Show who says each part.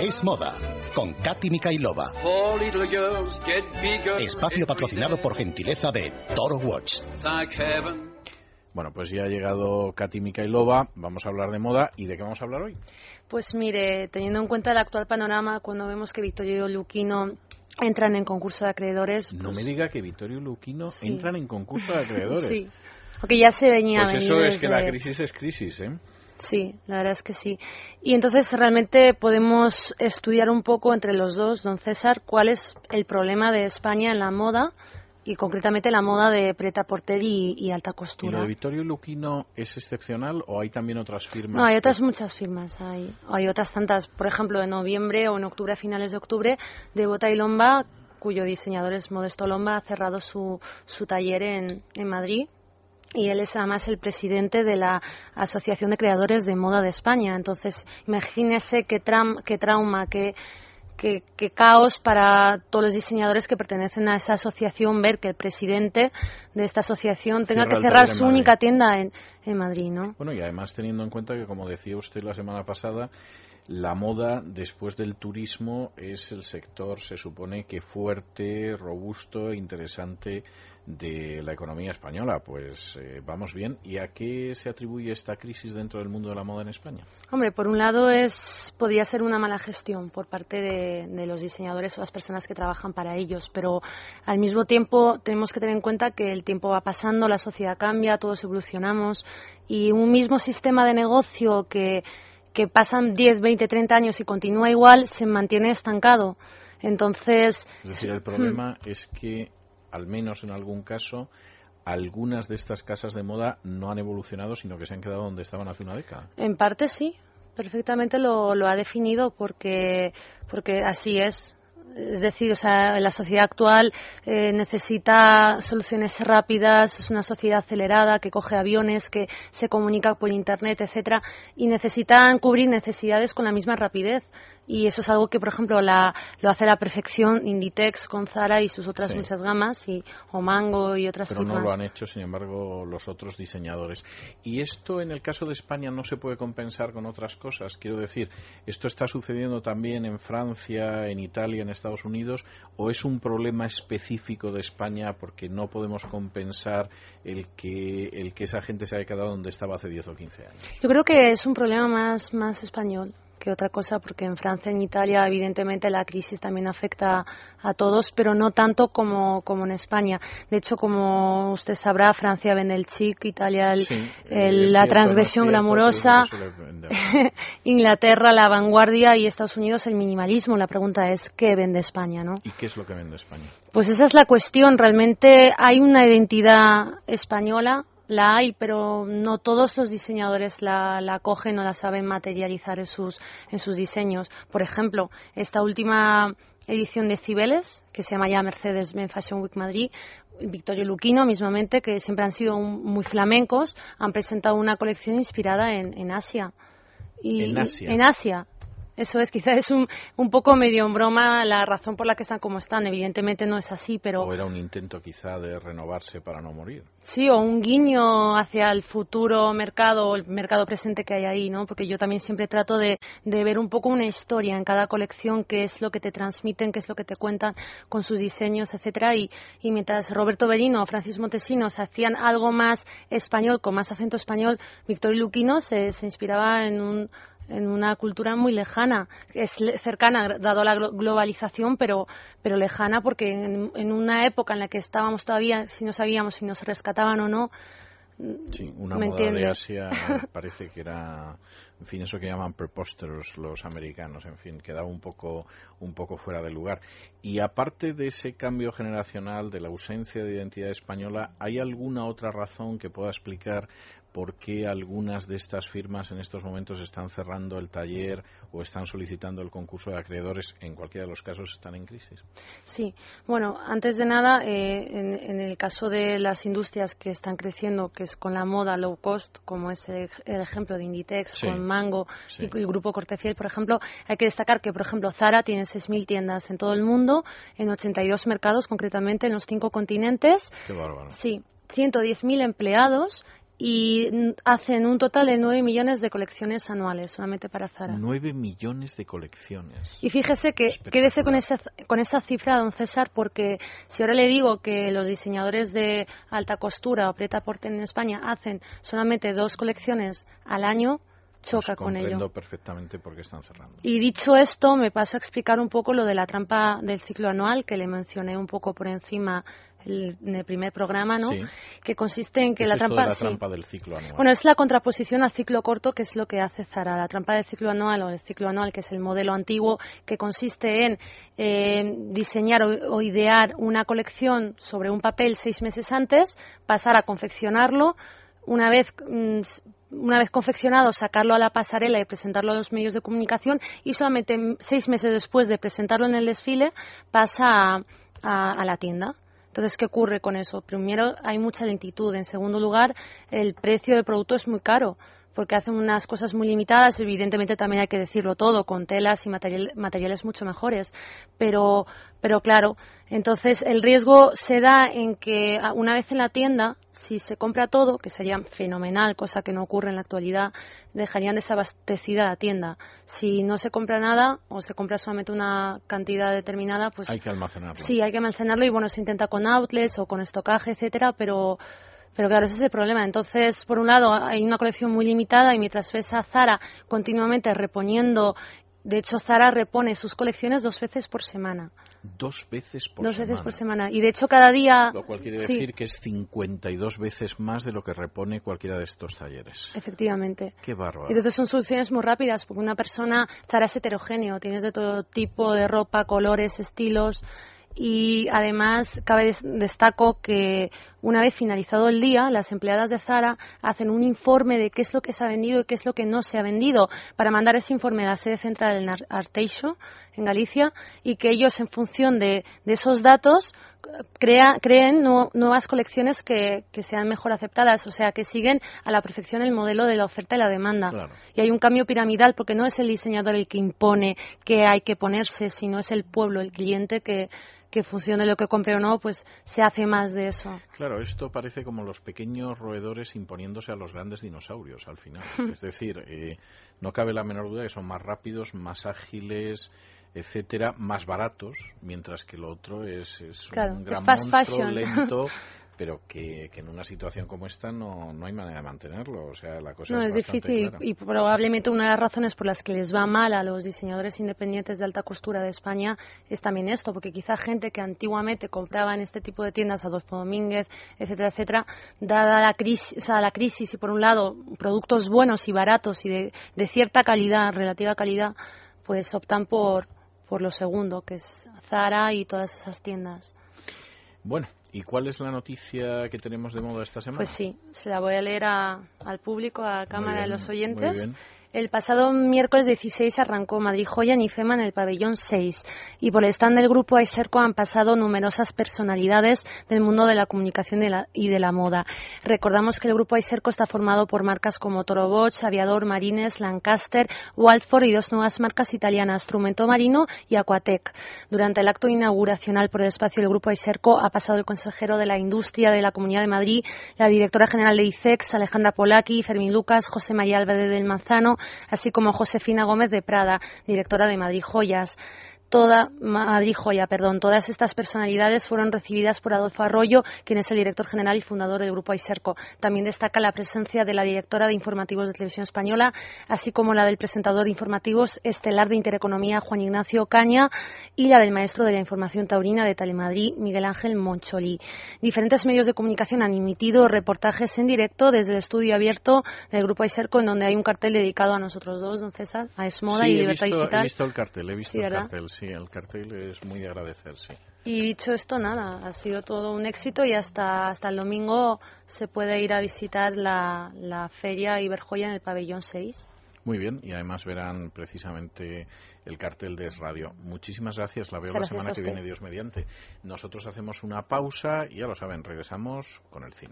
Speaker 1: Es moda con Katy Mikailova. Espacio patrocinado por gentileza de Toro Watch.
Speaker 2: Bueno, pues ya ha llegado Katy Mikailova, vamos a hablar de moda y de qué vamos a hablar hoy.
Speaker 3: Pues mire, teniendo en cuenta el actual panorama, cuando vemos que Victorio Luquino entran en concurso de acreedores.
Speaker 2: No pues me diga que Vittorio Luquino entran en concurso de acreedores.
Speaker 3: sí, porque ya se venía
Speaker 2: Pues eso es que la crisis es crisis, ¿eh?
Speaker 3: Sí, la verdad es que sí. Y entonces realmente podemos estudiar un poco entre los dos, don César, cuál es el problema de España en la moda y concretamente la moda de preta porter y, y, alta costura.
Speaker 2: ¿Y lo de Vittorio Luquino es excepcional o hay también otras firmas?
Speaker 3: No, hay otras muchas firmas. Hay, hay otras tantas. Por ejemplo, en noviembre o en octubre, a finales de octubre, de Bota y Lomba, cuyo diseñador es Modesto Lomba, ha cerrado su, su taller en, en Madrid y él es además el presidente de la Asociación de Creadores de Moda de España. Entonces, imagínese qué, qué trauma, qué, qué, caos para todos los diseñadores que pertenecen a esa asociación ver que el presidente de esta asociación tenga que cerrar su única tienda en, en Madrid, ¿no?
Speaker 2: Bueno, y además teniendo en cuenta que, como decía usted la semana pasada, la moda después del turismo es el sector, se supone que fuerte, robusto, interesante de la economía española. Pues eh, vamos bien. ¿Y a qué se atribuye esta crisis dentro del mundo de la moda en España?
Speaker 3: Hombre, por un lado es podría ser una mala gestión por parte de, de los diseñadores o las personas que trabajan para ellos, pero al mismo tiempo tenemos que tener en cuenta que el tiempo va pasando, la sociedad cambia, todos evolucionamos y un mismo sistema de negocio que que pasan 10, 20, 30 años y continúa igual, se mantiene estancado. Entonces.
Speaker 2: Es decir, el problema hmm. es que, al menos en algún caso, algunas de estas casas de moda no han evolucionado, sino que se han quedado donde estaban hace una década.
Speaker 3: En parte sí, perfectamente lo, lo ha definido porque, porque así es. Es decir, o sea, la sociedad actual eh, necesita soluciones rápidas, es una sociedad acelerada que coge aviones, que se comunica por Internet, etcétera, y necesitan cubrir necesidades con la misma rapidez y eso es algo que, por ejemplo, la, lo hace a la perfección Inditex con Zara y sus otras muchas gamas, y, o Mango y otras
Speaker 2: Pero no lo han hecho, sin embargo, los otros diseñadores. Y esto, en el caso de España, no se puede compensar con otras cosas. Quiero decir, ¿esto está sucediendo también en Francia, en Italia, en Estados Unidos, o es un problema específico de España porque no podemos compensar el que, el que esa gente se haya quedado donde estaba hace 10 o 15 años?
Speaker 3: Yo creo que es un problema más, más español que otra cosa, porque en Francia, en Italia, evidentemente la crisis también afecta a todos, pero no tanto como, como en España. De hecho, como usted sabrá, Francia vende el chic, Italia el, la transgresión glamurosa, Inglaterra la vanguardia y Estados Unidos el minimalismo. La pregunta es, ¿qué vende España? ¿no?
Speaker 2: ¿Y qué es lo que vende España?
Speaker 3: Pues esa es la cuestión. Realmente hay una identidad española la hay, pero no todos los diseñadores la, la cogen o la saben materializar en sus, en sus diseños. Por ejemplo, esta última edición de Cibeles, que se llama ya Mercedes-Benz Fashion Week Madrid, Victorio Luquino mismamente, que siempre han sido muy flamencos, han presentado una colección inspirada en, en Asia.
Speaker 2: Y, en Asia.
Speaker 3: En Asia. Eso es, quizás es un, un poco medio en broma la razón por la que están como están. Evidentemente no es así, pero...
Speaker 2: O era un intento quizá de renovarse para no morir.
Speaker 3: Sí, o un guiño hacia el futuro mercado o el mercado presente que hay ahí, ¿no? Porque yo también siempre trato de, de ver un poco una historia en cada colección, qué es lo que te transmiten, qué es lo que te cuentan con sus diseños, etcétera. Y, y mientras Roberto Berino o Francis Montesinos hacían algo más español, con más acento español, Victorio Luquino se, se inspiraba en un en una cultura muy lejana, es cercana dado la globalización, pero, pero lejana porque en, una época en la que estábamos todavía, si no sabíamos si nos rescataban o no,
Speaker 2: Sí, una moda de Asia parece que era, en fin, eso que llaman preposterous los americanos, en fin, quedaba un poco, un poco fuera de lugar. Y aparte de ese cambio generacional, de la ausencia de identidad española, ¿hay alguna otra razón que pueda explicar por qué algunas de estas firmas en estos momentos están cerrando el taller o están solicitando el concurso de acreedores. En cualquiera de los casos están en crisis.
Speaker 3: Sí, bueno, antes de nada, eh, en, el caso de las industrias que están creciendo, que es con la moda low cost, como es el, ejemplo de Inditex, con Mango y, el grupo Cortefiel, por ejemplo, hay que destacar que, por ejemplo, Zara tiene 6.000 tiendas en todo el mundo, en 82 mercados, concretamente en los cinco continentes.
Speaker 2: Qué bárbaro.
Speaker 3: Sí, 110.000 empleados y hacen un total de 9 millones de colecciones anuales solamente para Zara.
Speaker 2: 9 millones de colecciones.
Speaker 3: Y fíjese que quédese con esa, con esa cifra, don César, porque si ahora le digo que los diseñadores de alta costura o preta porte en España hacen solamente dos colecciones al año, choca con ello.
Speaker 2: perfectamente por qué están cerrando.
Speaker 3: Y dicho esto, me paso a explicar un poco lo de la trampa del ciclo anual, que le mencioné un poco por encima en el primer programa, ¿no? Que consiste en que la, trampa,
Speaker 2: la trampa del ciclo anual.
Speaker 3: Bueno, es la contraposición al ciclo corto, que es lo que hace Zara. La trampa del ciclo anual o el ciclo anual, que es el modelo antiguo, que consiste en eh, diseñar o, idear una colección sobre un papel seis meses antes, pasar a confeccionarlo, una vez mm, una vez confeccionado, sacarlo a la pasarela y presentarlo a los medios de comunicación y solamente seis meses después de presentarlo en el desfile pasa a la tienda. Entonces, ¿qué ocurre con eso? Primero, hay mucha lentitud. En segundo lugar, el precio del producto es muy caro porque hacen unas cosas muy limitadas, evidentemente también hay que decirlo todo, con telas y materiales mucho mejores, pero, pero claro, entonces el riesgo se da en que una vez en la tienda, si se compra todo, que sería fenomenal, cosa que no ocurre en la actualidad, dejarían desabastecida la tienda. Si no se compra nada o se compra solamente una cantidad determinada, pues
Speaker 2: hay que almacenarlo.
Speaker 3: Sí, hay que almacenarlo y bueno, se intenta con outlets o con estocaje, etcétera, pero pero claro, ese es el problema. Entonces, por un lado, hay una colección muy limitada y mientras ves a Zara continuamente reponiendo de hecho, Zara repone sus colecciones dos veces por semana.
Speaker 2: Dos veces por
Speaker 3: semana.
Speaker 2: Dos
Speaker 3: veces por semana. Y de hecho, cada día.
Speaker 2: Lo cual quiere decir que es 52 veces más de lo que repone cualquiera de estos talleres.
Speaker 3: Efectivamente.
Speaker 2: Qué bárbaro.
Speaker 3: Y entonces son soluciones muy rápidas, porque una persona, Zara es heterogéneo, tienes de todo tipo de ropa, colores, estilos y además cabe destaco que una vez finalizado el día, las empleadas de Zara hacen un informe de qué es lo que se ha vendido y qué es lo que no se ha vendido para mandar ese informe a la sede central en Arteixo, en Galicia, y que ellos, en función de, esos datos, creen nuevas colecciones que, sean mejor aceptadas, o sea, que siguen a la perfección el modelo de la oferta y la demanda. Y hay un cambio piramidal porque no es el diseñador el que impone qué hay que ponerse, sino es el pueblo, el cliente que que funcione lo que compre o no, pues se hace más de eso.
Speaker 2: Claro, esto parece como los pequeños roedores imponiéndose a los grandes dinosaurios al final. es decir, eh, no cabe la menor duda que son más rápidos, más ágiles, etcétera, más baratos, mientras que lo otro es, un gran monstruo lento pero que, en una situación como esta no, no hay manera de mantenerlo. O sea, la cosa
Speaker 3: no,
Speaker 2: es,
Speaker 3: difícil y probablemente una de las razones por las que les va mal a los diseñadores independientes de alta costura de España es también esto, porque quizá gente que antiguamente compraba en este tipo de tiendas, Adolfo Domínguez, etcétera, etcétera, dada la crisis, o sea, la crisis y por un lado productos buenos y baratos y de, de cierta calidad, relativa calidad, pues optan por, por lo segundo, que es Zara y todas esas tiendas.
Speaker 2: Bueno, ¿y cuál es la noticia que tenemos de moda esta semana?
Speaker 3: Pues sí, se la voy a leer al público, a Cámara de los Oyentes. El pasado miércoles 16 arrancó Madrid Joya en IFEMA en el pabellón 6 y por el stand del grupo Aiserco han pasado numerosas personalidades del mundo de la comunicación y de la moda. Recordamos que el grupo Aiserco está formado por marcas como Toro Bosch, Aviador, Marines, Lancaster, Waldford y dos nuevas marcas italianas, Strumento Marino y Aquatec. Durante el acto inauguracional por el espacio del grupo Aiserco ha pasado el consejero de la Industria de la Comunidad de Madrid, la directora general de ICEX, Alejandra Polaki, Fermín Lucas, José María Álvarez del Manzano, así como Josefina Gómez de Prada, directora de Madrid Joyas toda Madrid Joya, perdón, todas estas personalidades fueron recibidas por Adolfo Arroyo, quien es el director general y fundador del grupo Aiserco. También destaca la presencia de la directora de informativos de Televisión Española, así como la del presentador de informativos estelar de Intereconomía Juan Ignacio Caña y la del maestro de la información taurina de Telemadrid Miguel Ángel Moncholí. Diferentes medios de comunicación han emitido reportajes en directo desde el estudio abierto del grupo Aiserco, en donde hay un cartel dedicado a nosotros dos, don César, a Esmoda y Libertad Digital.
Speaker 2: He visto el cartel, he visto el cartel sí, el cartel es muy de agradecer, sí.
Speaker 3: Y dicho esto, nada, ha sido todo un éxito y hasta, hasta el domingo se puede ir a visitar la, la feria Iberjoya en el pabellón 6.
Speaker 2: Muy bien, y además verán precisamente el cartel de Radio. Muchísimas gracias, la veo la semana que viene, Dios mediante. Nosotros hacemos una pausa y ya lo saben, regresamos con el cine.